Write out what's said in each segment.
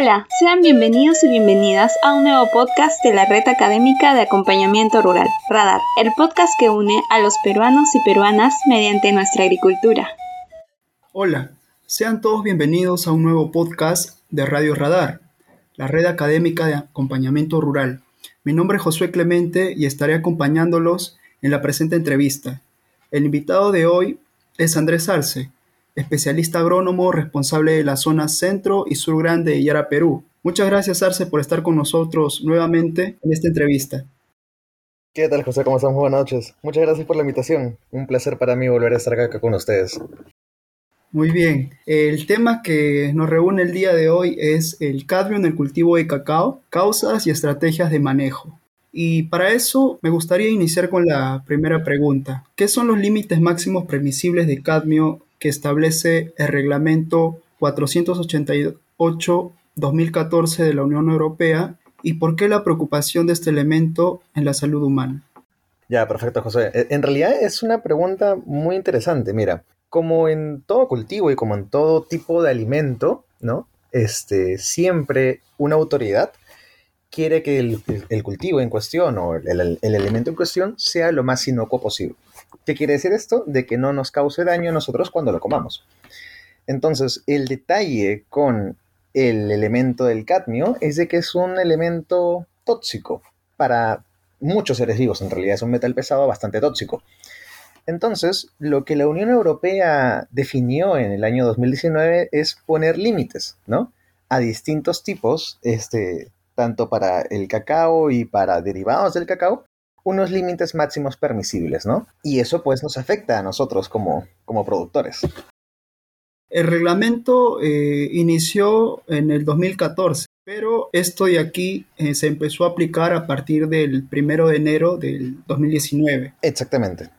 Hola, sean bienvenidos y bienvenidas a un nuevo podcast de la Red Académica de Acompañamiento Rural, Radar, el podcast que une a los peruanos y peruanas mediante nuestra agricultura. Hola, sean todos bienvenidos a un nuevo podcast de Radio Radar, la Red Académica de Acompañamiento Rural. Mi nombre es Josué Clemente y estaré acompañándolos en la presente entrevista. El invitado de hoy es Andrés Arce, especialista agrónomo responsable de la zona centro y sur grande de Yara, Perú. Muchas gracias, Arce, por estar con nosotros nuevamente en esta entrevista. ¿Qué tal, José? ¿Cómo están? Buenas noches. Muchas gracias por la invitación. Un placer para mí volver a estar acá con ustedes. Muy bien. El tema que nos reúne el día de hoy es el cadmio en el cultivo de cacao, causas y estrategias de manejo. Y para eso me gustaría iniciar con la primera pregunta. ¿Qué son los límites máximos permisibles de cadmio que establece el reglamento 488-2014 de la Unión Europea y por qué la preocupación de este elemento en la salud humana. Ya, perfecto, José. E, en realidad es una pregunta muy interesante. Mira, como en todo cultivo y como en todo tipo de alimento, ¿no? Este, siempre una autoridad quiere que el, cultivo en cuestión o el, el, elemento en cuestión sea lo más inocuo posible. ¿Qué quiere decir esto? De que no nos cause daño a nosotros cuando lo comamos. Entonces, el detalle con el elemento del cadmio es de que es un elemento tóxico para muchos seres vivos. En realidad es un metal pesado bastante tóxico. Entonces, lo que la Unión Europea definió en el año 2019 es poner límites, ¿no? A distintos tipos, este, tanto para el cacao y para derivados del cacao, unos límites máximos permisibles, ¿no? Y eso pues nos afecta a nosotros como, como productores. El reglamento eh, inició en el 2014, pero esto de aquí eh, se empezó a aplicar a partir del primero de enero del 2019. Exactamente.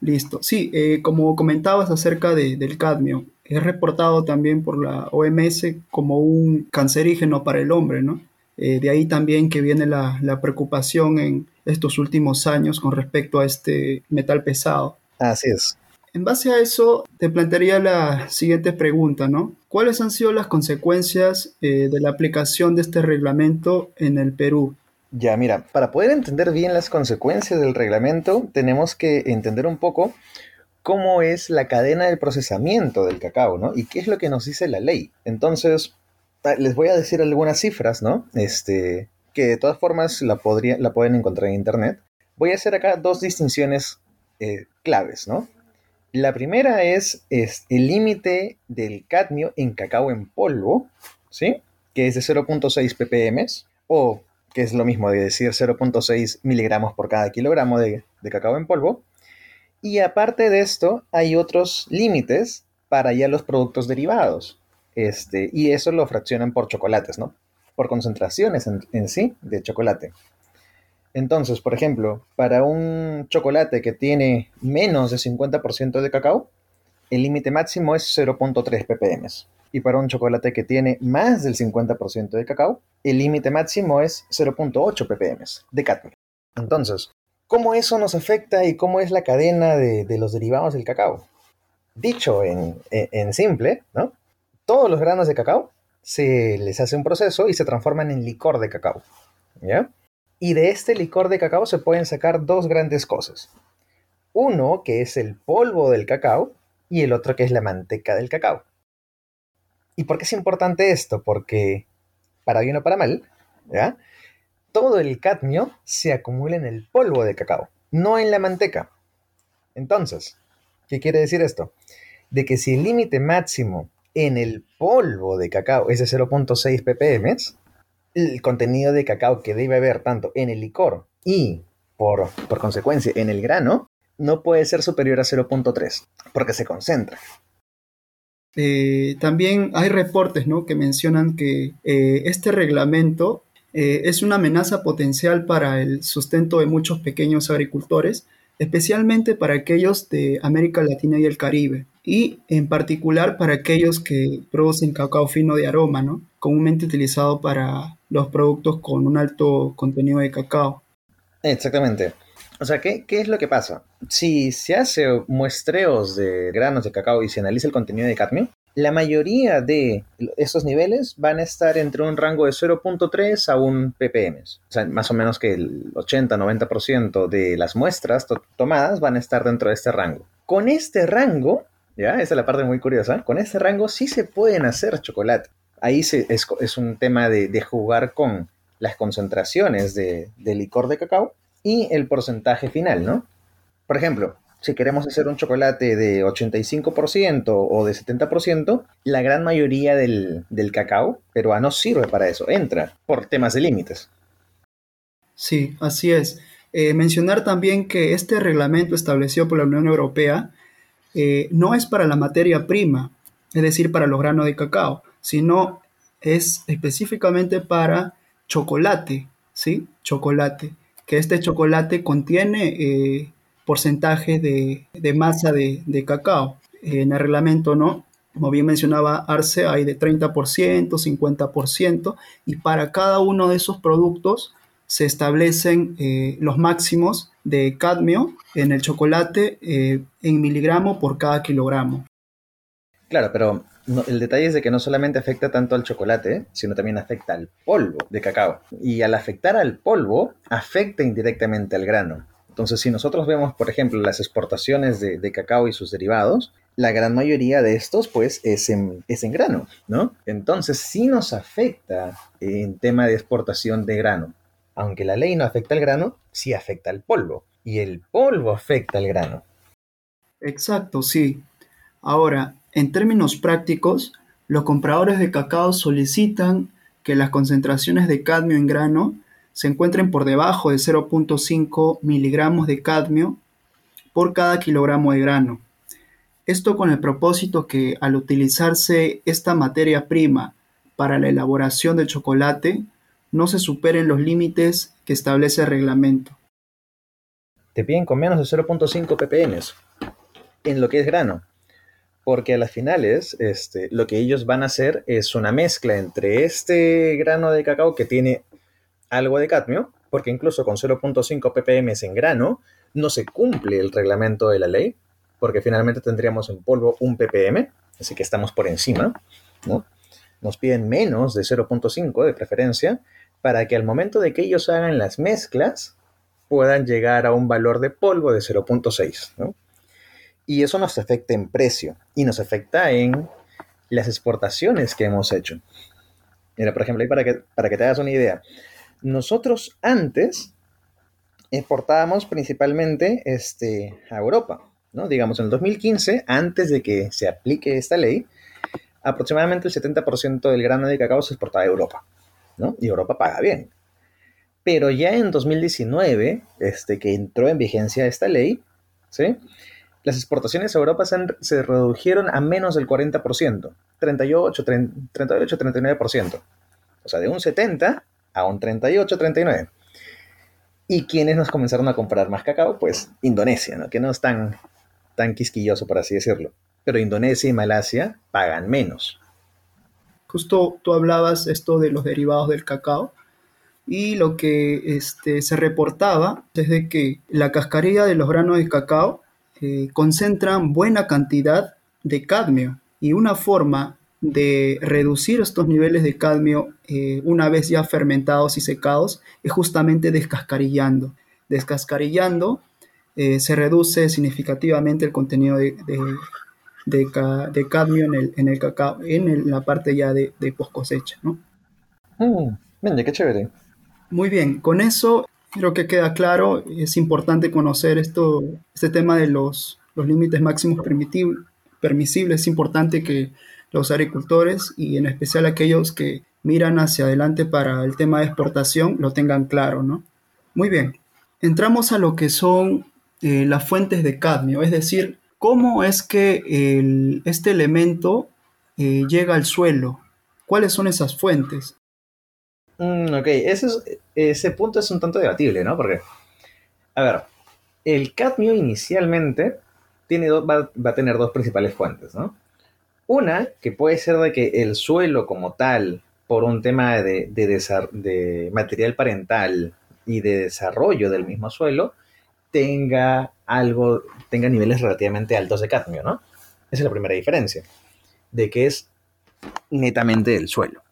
Listo. Sí, eh, como comentabas acerca del cadmio, es reportado también por la OMS como un cancerígeno para el hombre, ¿no? De ahí también que viene la, la preocupación en estos últimos años con respecto a este metal pesado. Así es. En base a eso, te plantearía la siguiente pregunta, ¿no? ¿Cuáles han sido las consecuencias eh, de la aplicación de este reglamento en el Perú? Ya, mira, para poder entender bien las consecuencias del reglamento, tenemos que entender un poco cómo es la cadena de procesamiento del cacao, ¿no? Y qué es lo que nos dice la ley. Entonces, les voy a decir algunas cifras, ¿no? Este, que de todas formas la, podría, la pueden encontrar en internet, voy a hacer acá dos distinciones eh, claves, ¿no? La primera es, es el límite del cadmio en cacao en polvo, ¿sí? Que es de 0.6 ppm, o que es lo mismo de decir 0.6 miligramos por cada kilogramo de, de cacao en polvo. Y aparte de esto, hay otros límites para ya los productos derivados. Este, y eso lo fraccionan por chocolates, ¿no? por concentraciones en, sí de chocolate. Entonces, por ejemplo, para un chocolate que tiene menos de 50% de cacao, el límite máximo es 0.3 ppm. Y para un chocolate que tiene más del 50% de cacao, el límite máximo es 0.8 ppm de cadmio. Entonces, ¿cómo eso nos afecta y cómo es la cadena de, los derivados del cacao? Dicho en, en simple, ¿no? Todos los granos de cacao se les hace un proceso y se transforman en licor de cacao. ¿Ya? Y de este licor de cacao se pueden sacar dos grandes cosas. Uno que es el polvo del cacao y el otro que es la manteca del cacao. ¿Y por qué es importante esto? Porque, para bien o para mal, ¿ya? todo el cadmio se acumula en el polvo de cacao, no en la manteca. Entonces, ¿qué quiere decir esto? De que si el límite máximo en el polvo de cacao es de 0.6 ppm, el contenido de cacao que debe haber tanto en el licor y, por, por consecuencia, en el grano, no puede ser superior a 0.3, porque se concentra. Eh, también hay reportes ¿no? que mencionan que eh, este reglamento eh, es una amenaza potencial para el sustento de muchos pequeños agricultores, especialmente para aquellos de América Latina y el Caribe y en particular para aquellos que producen cacao fino de aroma, ¿no? comúnmente utilizado para los productos con un alto contenido de cacao. Exactamente. O sea, ¿qué, ¿qué, es lo que pasa? Si se hace muestreos de granos de cacao y se analiza el contenido de cadmio, La mayoría de esos niveles van a estar entre un rango de 0.3 a 1 ppm. O sea, más o menos que el 80-90% de las muestras tomadas van a estar dentro de este rango. Con este rango, ya, esa es la parte muy curiosa, con este rango sí se pueden hacer chocolate. Ahí es, un tema de, jugar con las concentraciones de, de licor de cacao y el porcentaje final, ¿no? Por ejemplo, si queremos hacer un chocolate de 85% o de 70%, la gran mayoría del, cacao peruano sirve para eso, entra por temas de límites. Sí, así es. Eh, mencionar también que este reglamento establecido por la Unión Europea eh, no es para la materia prima, es decir, para los granos de cacao, sino es específicamente para chocolate, ¿sí? Chocolate, que este chocolate contiene eh, porcentaje de, masa de, cacao. En el reglamento, ¿no? Como bien mencionaba Arce, hay de 30%, 50%, y para cada uno de esos productos se establecen eh, los máximos de cadmio en el chocolate eh, en miligramo por cada kilogramo. Claro, pero el detalle es de que no solamente afecta tanto al chocolate, sino también afecta al polvo de cacao. Y al afectar al polvo, afecta indirectamente al grano. Entonces, si nosotros vemos, por ejemplo, las exportaciones de, cacao y sus derivados, la gran mayoría de estos, pues, es en, es en grano, ¿no? Entonces, sí nos afecta en tema de exportación de grano. Aunque la ley no afecta al grano, sí afecta al polvo. Y el polvo afecta al grano. Exacto, sí. Ahora, en términos prácticos, los compradores de cacao solicitan que las concentraciones de cadmio en grano se encuentren por debajo de 0.5 miligramos de cadmio por cada kilogramo de grano. Esto con el propósito que al utilizarse esta materia prima para la elaboración del chocolate, no se superen los límites que establece el reglamento. Te piden con menos de 0.5 ppm en lo que es grano, porque a las finales este, lo que ellos van a hacer es una mezcla entre este grano de cacao que tiene algo de cadmio, porque incluso con 0.5 ppm en grano no se cumple el reglamento de la ley, porque finalmente tendríamos en polvo un ppm, así que estamos por encima, ¿no? Nos piden menos de 0.5 de preferencia para que al momento de que ellos hagan las mezclas puedan llegar a un valor de polvo de 0.6, ¿no? Y eso nos afecta en precio y nos afecta en las exportaciones que hemos hecho. Mira, por ejemplo, ahí para que, para que te hagas una idea, nosotros antes exportábamos principalmente este, a Europa, ¿no? Digamos, en el 2015, antes de que se aplique esta ley, aproximadamente el 70% del grano de cacao se exportaba a Europa, ¿no? Y Europa paga bien. Pero ya en 2019, este, que entró en vigencia esta ley, ¿sí? Las exportaciones a Europa se, se redujeron a menos del 40%, 38, 38, 39%. O sea, de un 70 a un 38, 39. ¿Y quiénes nos comenzaron a comprar más cacao? Pues Indonesia, ¿no? que no es tan, tan quisquilloso, por así decirlo. Pero Indonesia y Malasia pagan menos. Justo tú hablabas esto de los derivados del cacao y lo que este, se reportaba desde que la cascarilla de los granos de cacao eh, concentran buena cantidad de cadmio y una forma de reducir estos niveles de cadmio eh, una vez ya fermentados y secados es justamente descascarillando. Descascarillando eh, se reduce significativamente el contenido de, de, cadmio en el, en el cacao, en la parte ya de, de post cosecha. ¿no? Mm, qué chévere. Muy bien, con eso creo que queda claro, es importante conocer esto, este tema de los, los límites máximos permisibles, es importante que los agricultores y en especial aquellos que miran hacia adelante para el tema de exportación lo tengan claro, ¿no? Muy bien, entramos a lo que son eh, las fuentes de cadmio, es decir, cómo es que este elemento eh, llega al suelo, cuáles son esas fuentes. Mm, ok, ese, ese punto es un tanto debatible, ¿no? Porque, a ver, el cadmio inicialmente tiene va, va, a tener dos principales fuentes, ¿no? Una, que puede ser de que el suelo como tal, por un tema de, de, material parental y de desarrollo del mismo suelo, tenga algo, tenga niveles relativamente altos de cadmio, ¿no? Esa es la primera diferencia. de que es netamente del suelo.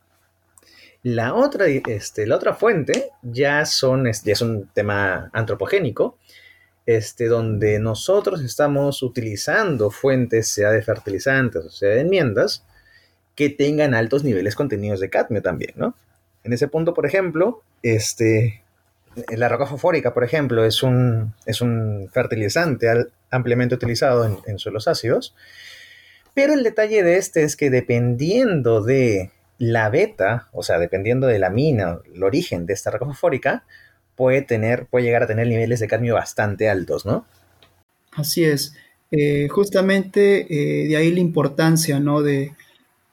La otra, este, la otra fuente ya, son, ya es un tema antropogénico, este, donde nosotros estamos utilizando fuentes, sea de fertilizantes o sea de enmiendas, que tengan altos niveles contenidos de cadmio también, ¿no? En ese punto, por ejemplo, este, la roca fosfórica, por ejemplo, es un, es un fertilizante ampliamente utilizado en, en suelos ácidos, pero el detalle de este es que dependiendo de la beta, o sea, dependiendo de la mina, el origen de esta roca fosfórica, puede, tener, puede llegar a tener niveles de cadmio bastante altos, ¿no? Así es. Eh, justamente eh, de ahí la importancia, ¿no? De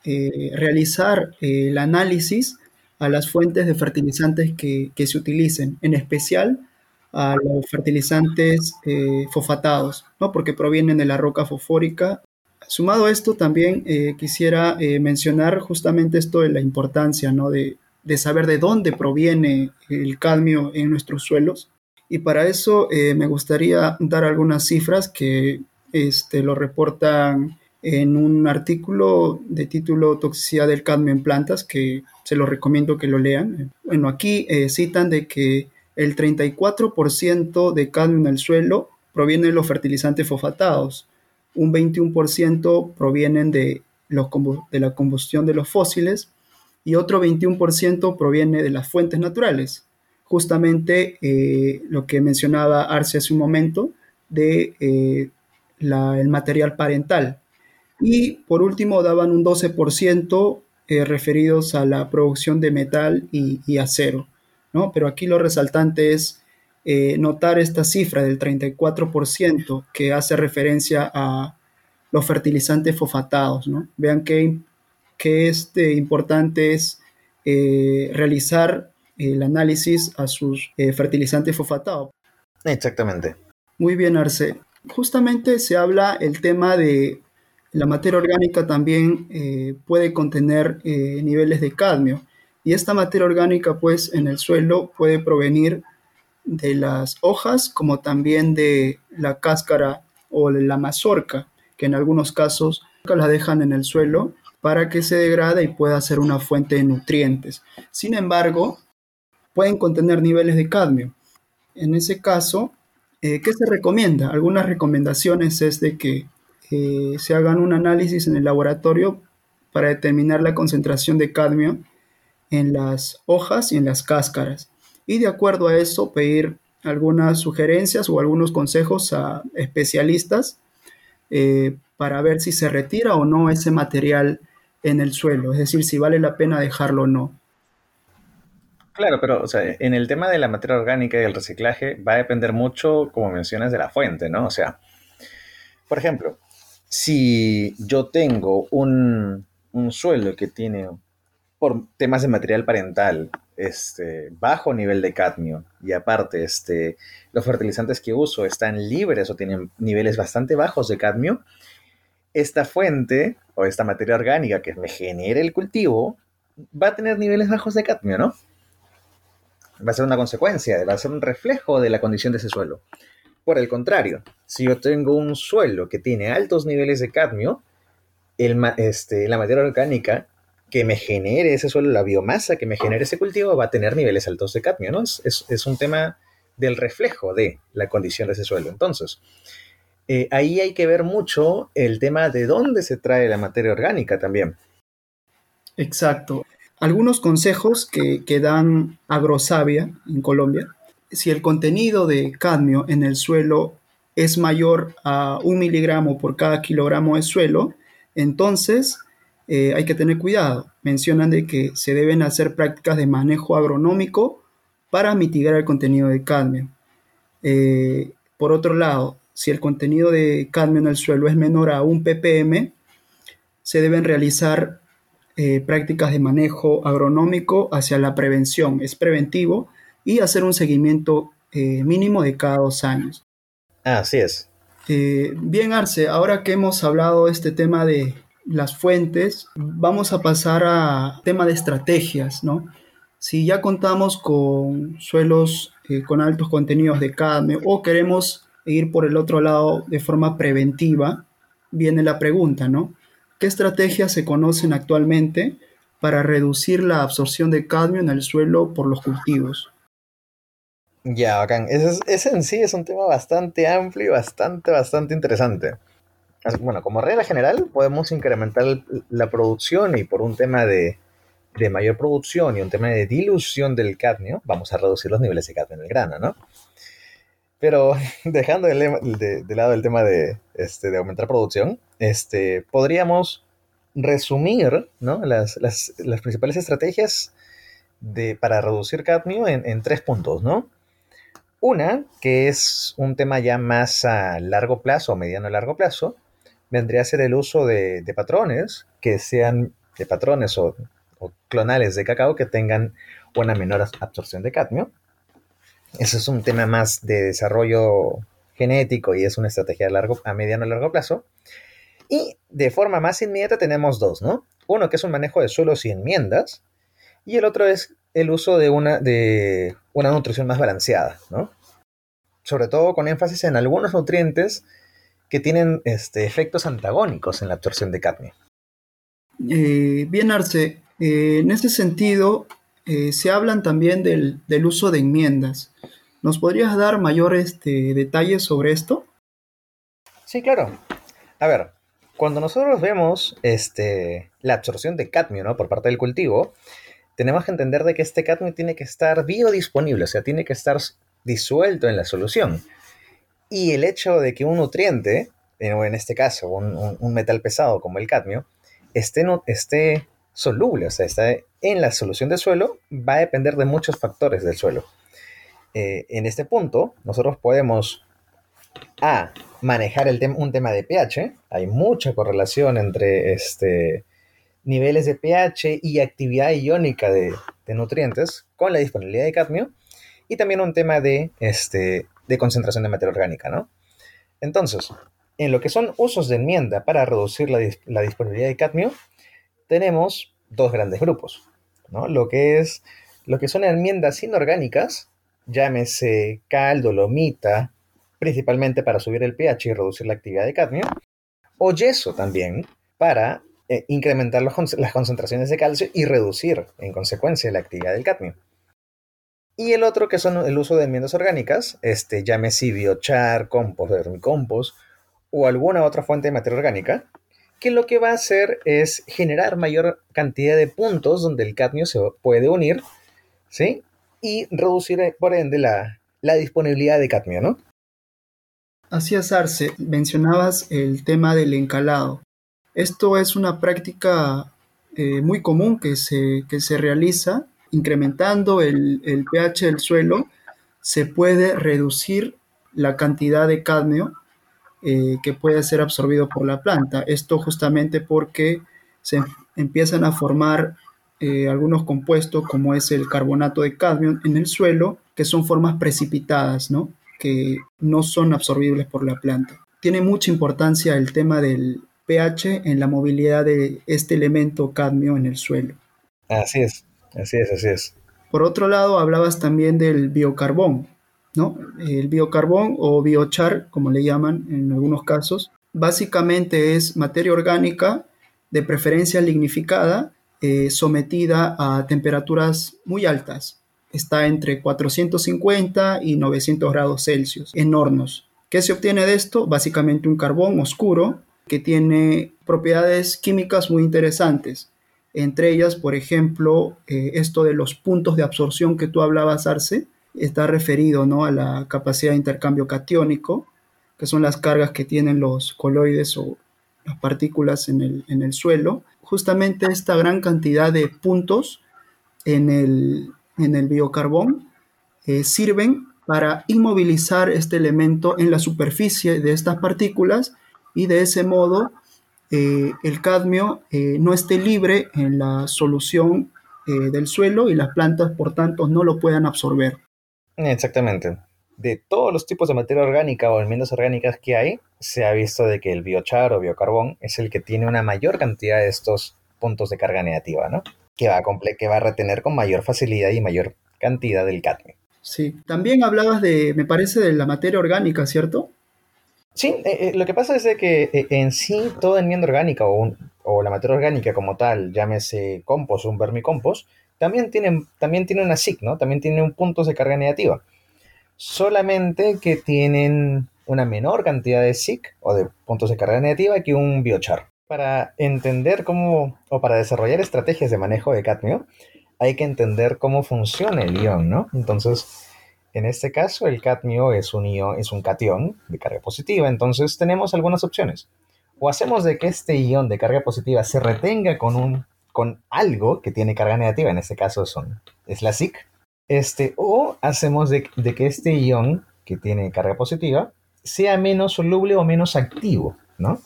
eh, realizar el análisis a las fuentes de fertilizantes que, que, se utilicen, en especial a los fertilizantes fosfatados, ¿no? Porque provienen de la roca fosfórica Sumado a esto, también quisiera mencionar justamente esto de la importancia ¿no? de, saber de dónde proviene el cadmio en nuestros suelos. Y para eso eh, me gustaría dar algunas cifras que este, lo reportan en un artículo de título Toxicidad del cadmio en plantas, que se lo recomiendo que lo lean. Bueno, aquí citan de que el 34% de cadmio en el suelo proviene de los fertilizantes fosfatados, un 21% provienen de, los, de la combustión de los fósiles y otro 21% proviene de las fuentes naturales. Justamente eh, lo que mencionaba Arce hace un momento de eh, el material parental. Y por último daban un 12% eh, referidos a la producción de metal y, y acero. ¿no? Pero aquí lo resaltante es notar esta cifra del 34% que hace referencia a los fertilizantes fosfatados. ¿no? Vean qué, este, importante es eh, realizar el análisis a sus eh, fertilizantes fosfatados. Exactamente. Muy bien, Arce. Justamente se habla el tema de la materia orgánica también puede contener niveles de cadmio y esta materia orgánica pues en el suelo puede provenir de las hojas como también de la cáscara o la mazorca, que en algunos casos la dejan en el suelo para que se degrade y pueda ser una fuente de nutrientes. Sin embargo, pueden contener niveles de cadmio. En ese caso, eh, ¿qué se recomienda? Algunas recomendaciones es de que eh, se hagan un análisis en el laboratorio para determinar la concentración de cadmio en las hojas y en las cáscaras y de acuerdo a eso pedir algunas sugerencias o algunos consejos a especialistas eh, para ver si se retira o no ese material en el suelo, es decir, si vale la pena dejarlo o no. Claro, pero en el tema de la materia orgánica y el reciclaje va a depender mucho, como mencionas, de la fuente, ¿no? O sea, por ejemplo, si yo tengo un, un suelo que tiene, por temas de material parental, este, bajo nivel de cadmio y aparte este, los fertilizantes que uso están libres o tienen niveles bastante bajos de cadmio, esta fuente o esta materia orgánica que me genere el cultivo va a tener niveles bajos de cadmio, ¿no? Va a ser una consecuencia, va a ser un reflejo de la condición de ese suelo. Por el contrario, si yo tengo un suelo que tiene altos niveles de cadmio, este, la materia orgánica que me genere ese suelo, la biomasa que me genere ese cultivo va a tener niveles altos de cadmio, ¿no? Es, un tema del reflejo de la condición de ese suelo. Entonces, eh, ahí hay que ver mucho el tema de dónde se trae la materia orgánica también. Exacto. Algunos consejos que, dan Agrosavia en Colombia. Si el contenido de cadmio en el suelo es mayor a un miligramo por cada kilogramo de suelo, entonces eh, hay que tener cuidado. Mencionan de que se deben hacer prácticas de manejo agronómico para mitigar el contenido de cadmio. Eh, por otro lado, si el contenido de cadmio en el suelo es menor a un ppm, se deben realizar eh, prácticas de manejo agronómico hacia la prevención, es preventivo, y hacer un seguimiento mínimo de cada dos años. Así es. bien, Arce, ahora que hemos hablado de este tema de las fuentes, vamos a pasar a tema de estrategias, ¿no? Si ya contamos con suelos eh, con altos contenidos de cadmio o queremos ir por el otro lado de forma preventiva, viene la pregunta, ¿no? ¿qué estrategias se conocen actualmente para reducir la absorción de cadmio en el suelo por los cultivos? Ya, bacán. Ese, en sí es un tema bastante amplio y bastante, bastante interesante. Bueno, como regla general, podemos incrementar la producción y por un tema de, de mayor producción y un tema de dilución del cadmio, vamos a reducir los niveles de cadmio en el grano, ¿no? Pero dejando de, lado el tema de, este, de aumentar producción, este, podríamos resumir ¿no? las, las, principales estrategias de, para reducir cadmio en, en, tres puntos, ¿no? Una, que es un tema ya más a largo plazo mediano a largo plazo, vendría a ser el uso de, de patrones que sean de patrones o, o, clonales de cacao que tengan una menor absorción de cadmio. Eso es un tema más de desarrollo genético y es una estrategia a, largo, a mediano a largo plazo. Y de forma más inmediata tenemos dos, ¿no? Uno que es un manejo de suelos y enmiendas y el otro es el uso de una, de una nutrición más balanceada, ¿no? Sobre todo con énfasis en algunos nutrientes que tienen este, efectos antagónicos en la absorción de cadmio. Eh, bien, Arce, eh, en ese sentido, eh, se hablan también del, del, uso de enmiendas. ¿Nos podrías dar mayores este, detalles sobre esto? Sí, claro. A ver, cuando nosotros vemos este, la absorción de cadmio ¿no? por parte del cultivo, tenemos que entender de que este cadmio tiene que estar biodisponible, o sea, tiene que estar disuelto en la solución. Y el hecho de que un nutriente, en este caso un, un, un metal pesado como el cadmio, esté, no, esté soluble, o sea, está en la solución del suelo, va a depender de muchos factores del suelo. Eh, en este punto, nosotros podemos A, manejar el un tema de pH. Hay mucha correlación entre este, niveles de pH y actividad iónica de, nutrientes con la disponibilidad de cadmio. Y también un tema de, este, de concentración de materia orgánica, ¿no? Entonces, en lo que son usos de enmienda para reducir la disponibilidad de cadmio, tenemos dos grandes grupos, ¿no? Lo que es lo que son enmiendas inorgánicas, llámese cal, dolomita, principalmente para subir el pH y reducir la actividad de cadmio, o yeso también para eh, incrementar las concentraciones de calcio y reducir en consecuencia la actividad del cadmio. Y el otro que son el uso de enmiendas orgánicas, este, llámese biochar, compost, vermicompost o alguna otra fuente de materia orgánica, que lo que va a hacer es generar mayor cantidad de puntos donde el cadmio se puede unir, ¿sí? Y reducir, eh, por ende, la, la disponibilidad de cadmio, ¿no? Así es, Arce. Mencionabas el tema del encalado. Esto es una práctica eh, muy común que se, que se realiza incrementando el, el, pH del suelo. Se puede reducir la cantidad de cadmio eh, que puede ser absorbido por la planta. Esto justamente porque se empiezan a formar eh, algunos compuestos como es el carbonato de cadmio en el suelo, que son formas precipitadas, ¿no? que no son absorbibles por la planta. Tiene mucha importancia el tema del pH en la movilidad de este elemento cadmio en el suelo. Así es, así es, así es. Por otro lado, hablabas también del biocarbón, ¿no? El biocarbón o biochar, como le llaman en algunos casos, básicamente es materia orgánica, de preferencia lignificada, eh, sometida a temperaturas muy altas, está entre 450 y 900 grados Celsius en hornos. ¿Qué se obtiene de esto? Básicamente un carbón oscuro que tiene propiedades químicas muy interesantes. Entre ellas, por ejemplo, eh, esto de los puntos de absorción que tú hablabas, Arce, está referido ¿no? a la capacidad de intercambio catiónico, que son las cargas que tienen los coloides o las partículas en el, en el suelo. Justamente esta gran cantidad de puntos en el, en el biocarbón eh, sirven para inmovilizar este elemento en la superficie de estas partículas y de ese modo eh, el cadmio eh, no esté libre en la solución del suelo y las plantas por tanto no lo puedan absorber. Exactamente. De todos los tipos de materia orgánica o enmiendas orgánicas que hay, se ha visto de que el biochar o biocarbón es el que tiene una mayor cantidad de estos puntos de carga negativa, ¿no? que va, a que va a retener con mayor facilidad y mayor cantidad del cadmio. Sí, también hablabas de, me parece, de la materia orgánica, ¿cierto? Sí, eh, eh, lo que pasa es de que eh, en sí toda enmienda orgánica o, un, o la materia orgánica como tal, llámese compost o un vermicompost, también tienen, también tiene una SIC, ¿no? También tienen puntos de carga negativa. Solamente que tienen una menor cantidad de SIC o de puntos de carga negativa que un biochar. Para entender cómo, o para desarrollar estrategias de manejo de cadmio, hay que entender cómo funciona el ion, ¿no? Entonces, en este caso, el cadmio es un ion, es un cation de carga positiva, entonces tenemos algunas opciones. O hacemos de que este ion de carga positiva se retenga con un con algo que tiene carga negativa, en este caso son, es la SIC, este, o hacemos de, que este ion que tiene carga positiva sea menos soluble o menos activo, ¿no?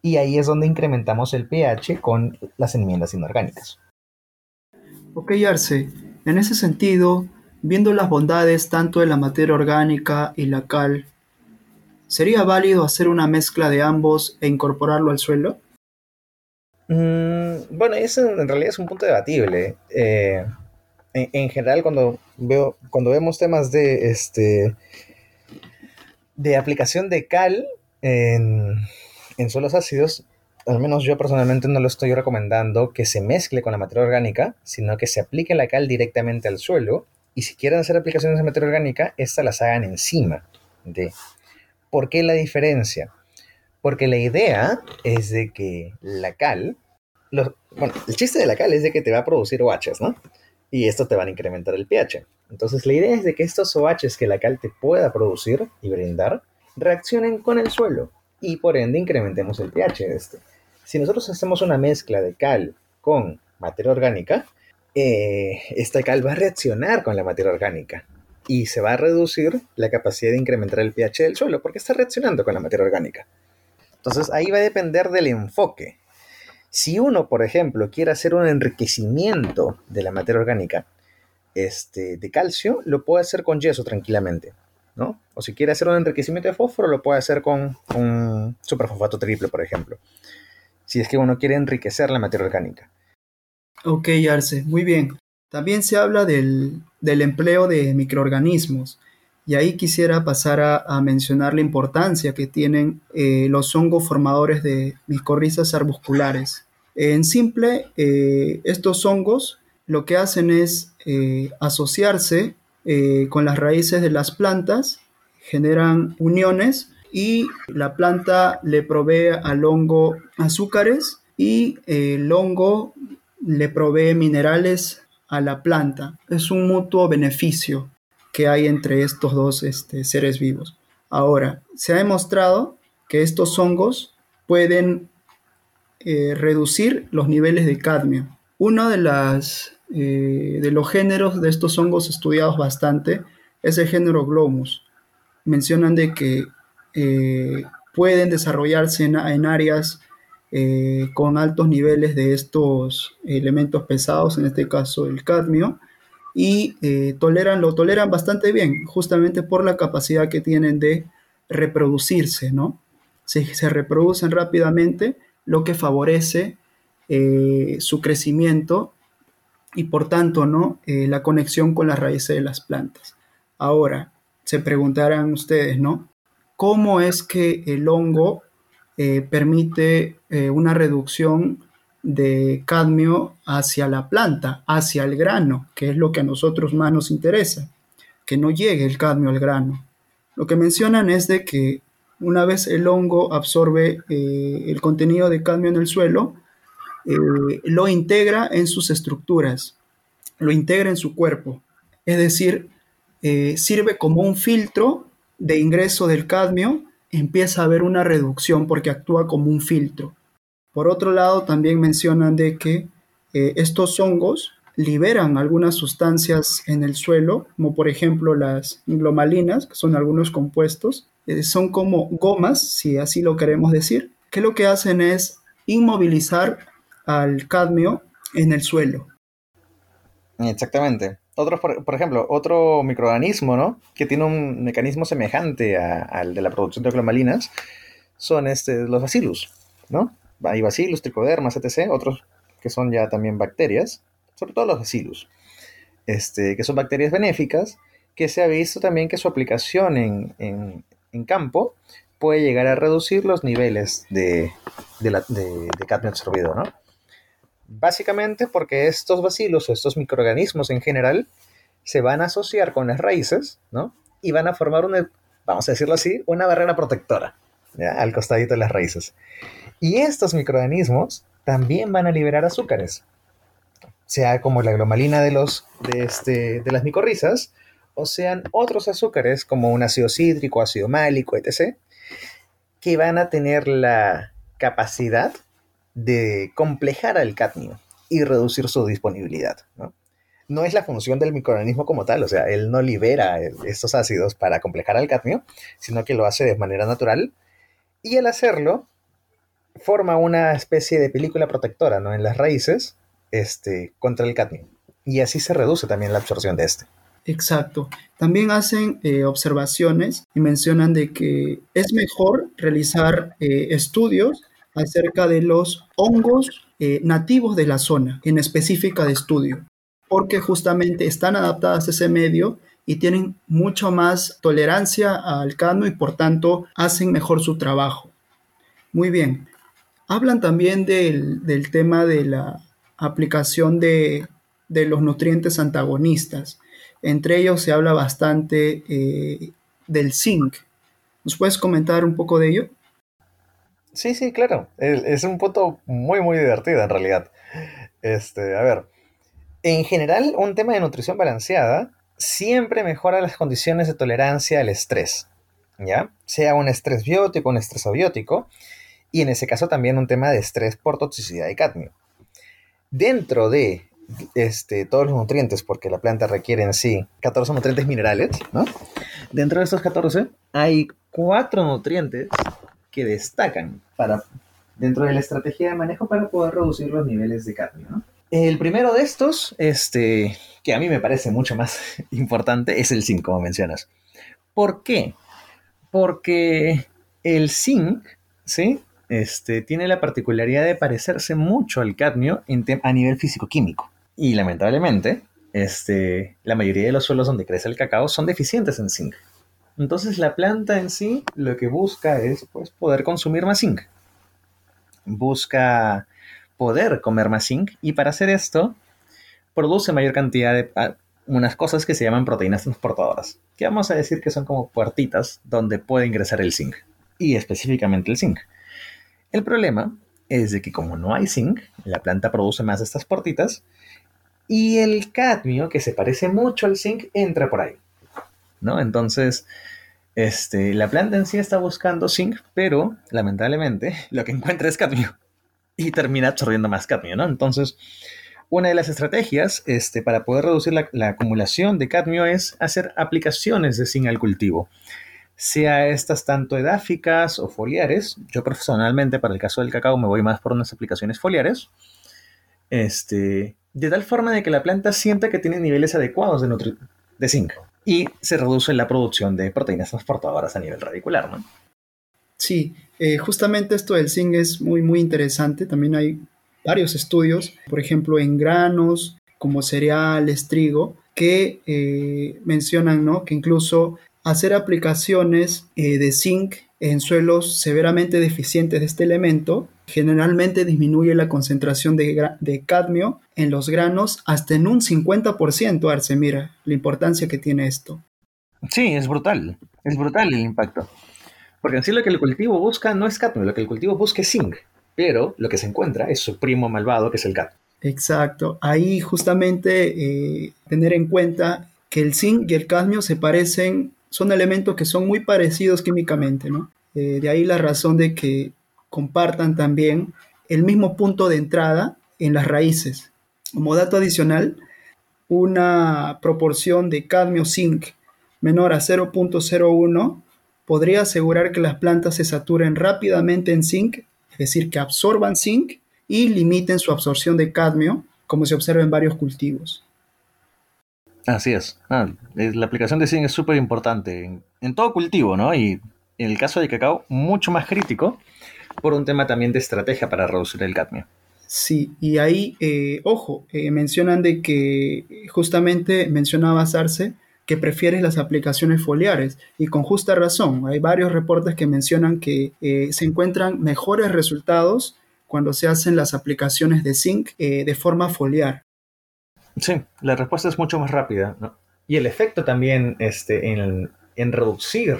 Y ahí es donde incrementamos el pH con las enmiendas inorgánicas. Ok, Arce, en ese sentido, viendo las bondades tanto de la materia orgánica y la cal, ¿sería válido hacer una mezcla de ambos e incorporarlo al suelo? Mm, bueno, eso en realidad es un punto debatible. Eh, en, general, cuando, veo, cuando vemos temas de, este, de aplicación de cal en, en suelos ácidos, al menos yo personalmente no lo estoy recomendando que se mezcle con la materia orgánica, sino que se aplique la cal directamente al suelo y si quieren hacer aplicaciones de materia orgánica, estas las hagan encima de. ¿Por qué la diferencia? Porque la idea es de que la cal, bueno, el chiste de la cal es de que te va a producir OHs, ¿no? Y esto te van a incrementar el pH. Entonces la idea es de que estos OHs que la cal te pueda producir y brindar reaccionen con el suelo y por ende incrementemos el pH de este. Si nosotros hacemos una mezcla de cal con materia orgánica, eh, esta cal va a reaccionar con la materia orgánica y se va a reducir la capacidad de incrementar el pH del suelo porque está reaccionando con la materia orgánica. Entonces ahí va a depender del enfoque. Si uno, por ejemplo, quiere hacer un enriquecimiento de la materia orgánica este, de calcio, lo puede hacer con yeso tranquilamente. ¿no? O si quiere hacer un enriquecimiento de fósforo, lo puede hacer con un superfosfato triple, por ejemplo. Si es que uno quiere enriquecer la materia orgánica. Ok, Arce, muy bien. También se habla del, empleo de microorganismos. Y ahí quisiera pasar a, mencionar la importancia que tienen eh, los hongos formadores de micorrizas arbusculares. En simple, eh, estos hongos lo que hacen es eh, asociarse con las raíces de las plantas, generan uniones y la planta le provee al hongo azúcares y el hongo le provee minerales a la planta. Es un mutuo beneficio que hay entre estos dos este, seres vivos. Ahora, se ha demostrado que estos hongos pueden eh, reducir los niveles de cadmio. Uno eh, de los géneros de estos hongos estudiados bastante es el género Glomus. Mencionan de que eh, pueden desarrollarse en, en áreas con altos niveles de estos elementos pesados, en este caso el cadmio, y eh, toleran, lo toleran bastante bien, justamente por la capacidad que tienen de reproducirse, ¿no? Se, se reproducen rápidamente, lo que favorece eh, su crecimiento y por tanto, ¿no? la conexión con las raíces de las plantas. Ahora, se preguntarán ustedes, ¿no? ¿Cómo es que el hongo eh, permite eh, una reducción de cadmio hacia la planta, hacia el grano, que es lo que a nosotros más nos interesa, que no llegue el cadmio al grano. Lo que mencionan es de que una vez el hongo absorbe eh, el contenido de cadmio en el suelo, lo integra en sus estructuras, lo integra en su cuerpo. Es decir, sirve como un filtro de ingreso del cadmio empieza a haber una reducción porque actúa como un filtro. Por otro lado, también mencionan de que eh, estos hongos liberan algunas sustancias en el suelo, como por ejemplo las glomalinas, que son algunos compuestos, eh, son como gomas, si así lo queremos decir, que lo que hacen es inmovilizar al cadmio en el suelo. Exactamente. Por, ejemplo, otro microorganismo, ¿no? Que tiene un mecanismo semejante al de la producción de clomalinas son este, los bacillus, ¿no? Hay bacillus, tricodermas, etc. Otros que son ya también bacterias, sobre todo los bacillus, este, que son bacterias benéficas, que se ha visto también que su aplicación en, en, en campo puede llegar a reducir los niveles de, de, de cadmio absorbido, ¿no? Básicamente porque estos bacilos o estos microorganismos en general se van a asociar con las raíces, ¿no? Y van a formar una, vamos a decirlo así, una barrera protectora al costadito de las raíces. Y estos microorganismos también van a liberar azúcares, sea como la glomalina de, los, de, este, de las micorrizas, o sean otros azúcares como un ácido cítrico, ácido málico, etc., que van a tener la capacidad de complejar al cadmio y reducir su disponibilidad. ¿no? no es la función del microorganismo como tal, o sea, él no libera estos ácidos para complejar al cadmio, sino que lo hace de manera natural y al hacerlo forma una especie de película protectora ¿no? en las raíces este, contra el cadmio y así se reduce también la absorción de este. Exacto. También hacen eh, observaciones y mencionan de que es mejor realizar eh, estudios acerca de los hongos eh, nativos de la zona en específica de estudio, porque justamente están adaptadas a ese medio y tienen mucho más tolerancia al cadmio y por tanto hacen mejor su trabajo. Muy bien. Hablan también del, tema de la aplicación de, los nutrientes antagonistas. Entre ellos se habla bastante eh, del zinc. ¿Nos puedes comentar un poco de ello? Sí, sí, claro. Es un punto muy, muy divertido en realidad. Este, a ver, en general, un tema de nutrición balanceada siempre mejora las condiciones de tolerancia al estrés, ¿ya? Sea un estrés biótico, un estrés abiótico, y en ese caso también un tema de estrés por toxicidad de cadmio. Dentro de este, todos los nutrientes, porque la planta requiere en sí 14 nutrientes minerales, ¿no? Dentro de estos 14 hay cuatro nutrientes que destacan para, dentro de la estrategia de manejo para poder reducir los niveles de cadmio. El primero de estos, este, que a mí me parece mucho más importante, es el zinc, como mencionas. ¿Por qué? Porque el zinc, ¿sí? Este, tiene la particularidad de parecerse mucho al cadmio a nivel físico-químico. Y lamentablemente, este, la mayoría de los suelos donde crece el cacao son deficientes en zinc. Entonces la planta en sí lo que busca es pues, poder consumir más zinc. Busca poder comer más zinc y para hacer esto produce mayor cantidad de ah, unas cosas que se llaman proteínas transportadoras, que vamos a decir que son como puertitas donde puede ingresar el zinc y específicamente el zinc. El problema es de que como no hay zinc, la planta produce más estas puertitas y el cadmio, que se parece mucho al zinc, entra por ahí. ¿no? Entonces, este, la planta en sí está buscando zinc, pero lamentablemente lo que encuentra es cadmio y termina absorbiendo más cadmio, ¿no? Entonces, una de las estrategias este, para poder reducir la, acumulación de cadmio es hacer aplicaciones de zinc al cultivo, sea estas tanto edáficas o foliares. Yo personalmente, para el caso del cacao, me voy más por unas aplicaciones foliares. Este, de tal forma de que la planta sienta que tiene niveles adecuados de, de zinc y se reduce la producción de proteínas transportadoras a nivel radicular, ¿no? Sí, eh, justamente esto del zinc es muy, muy interesante. También hay varios estudios, por ejemplo, en granos, como cereales, trigo, que eh, mencionan ¿no? que incluso hacer aplicaciones eh, de zinc en suelos severamente deficientes de este elemento generalmente disminuye la concentración de, cadmio en los granos hasta en un 50%, Arce, mira la importancia que tiene esto. Sí, es brutal, es brutal el impacto. Porque en sí lo que el cultivo busca no es cadmio, lo que el cultivo busca es zinc, pero lo que se encuentra es su primo malvado que es el cadmio. Exacto, ahí justamente eh, tener en cuenta que el zinc y el cadmio se parecen, son elementos que son muy parecidos químicamente. Eh, de ahí la razón de que compartan también el mismo punto de entrada en las raíces. Como dato adicional, una proporción de cadmio-zinc menor a 0.01 podría asegurar que las plantas se saturen rápidamente en zinc, es decir, que absorban zinc y limiten su absorción de cadmio, como se observa en varios cultivos. Así es. Ah, la aplicación de zinc es súper importante en, en, todo cultivo, ¿no? Y en el caso de cacao, mucho más crítico, por un tema también de estrategia para reducir el cadmio. Sí, y ahí, eh, ojo, eh, mencionan de que justamente mencionaba Sarce que prefieres las aplicaciones foliares y con justa razón. Hay varios reportes que mencionan que eh, se encuentran mejores resultados cuando se hacen las aplicaciones de zinc eh, de forma foliar. Sí, la respuesta es mucho más rápida. Y el efecto también este, en, en reducir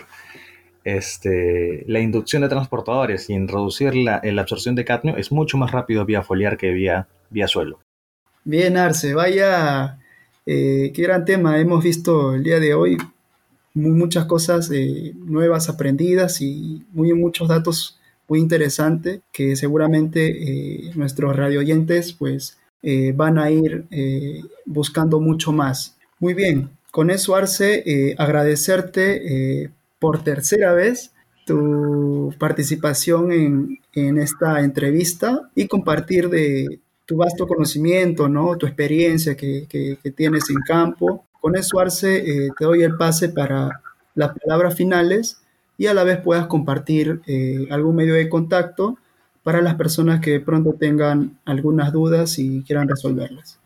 este, la inducción de transportadores y en reducir la, la, absorción de cadmio es mucho más rápido vía foliar que vía, vía suelo. Bien, Arce, vaya, eh, qué gran tema. Hemos visto el día de hoy muchas cosas eh, nuevas aprendidas y muy, muchos datos muy interesantes que seguramente eh, nuestros radio oyentes pues eh, van a ir eh, buscando mucho más. Muy bien, con eso Arce, eh, agradecerte por tercera vez tu participación en, esta entrevista y compartir de tu vasto conocimiento, ¿no? tu experiencia que, que, tienes en campo. Con eso, Arce, te doy el pase para las palabras finales y a la vez puedas compartir algún medio de contacto para las personas que pronto tengan algunas dudas y quieran resolverlas.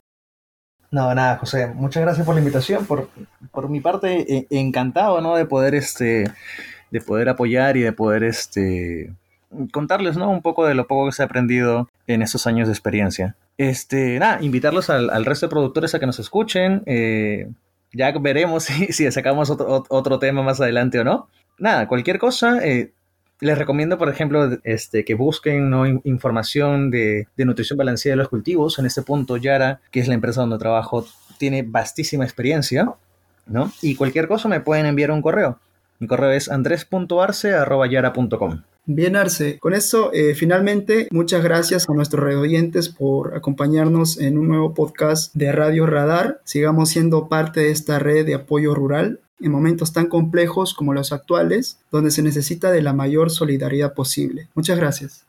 No, nada, José, muchas gracias por la invitación. Por, por mi parte, e, encantado, ¿no? De poder, este, de poder apoyar y de poder, este, contarles, ¿no? Un poco de lo poco que se ha aprendido en estos años de experiencia. Este, nada, invitarlos al, al resto de productores a que nos escuchen. Eh, ya veremos si, si sacamos otro, otro tema más adelante o no nada, cualquier cosa, eh, les recomiendo, por ejemplo, este, que busquen información de, de, nutrición balanceada de los cultivos. En este punto, Yara, que es la empresa donde trabajo, tiene vastísima experiencia, ¿no? Y cualquier cosa me pueden enviar un correo. Mi correo es andres.arce.yara.com. Bien, Arce. Con eso, eh, finalmente, muchas gracias a nuestros oyentes por acompañarnos en un nuevo podcast de Radio Radar. Sigamos siendo parte de esta red de apoyo rural en momentos tan complejos como los actuales, donde se necesita de la mayor solidaridad posible. Muchas gracias.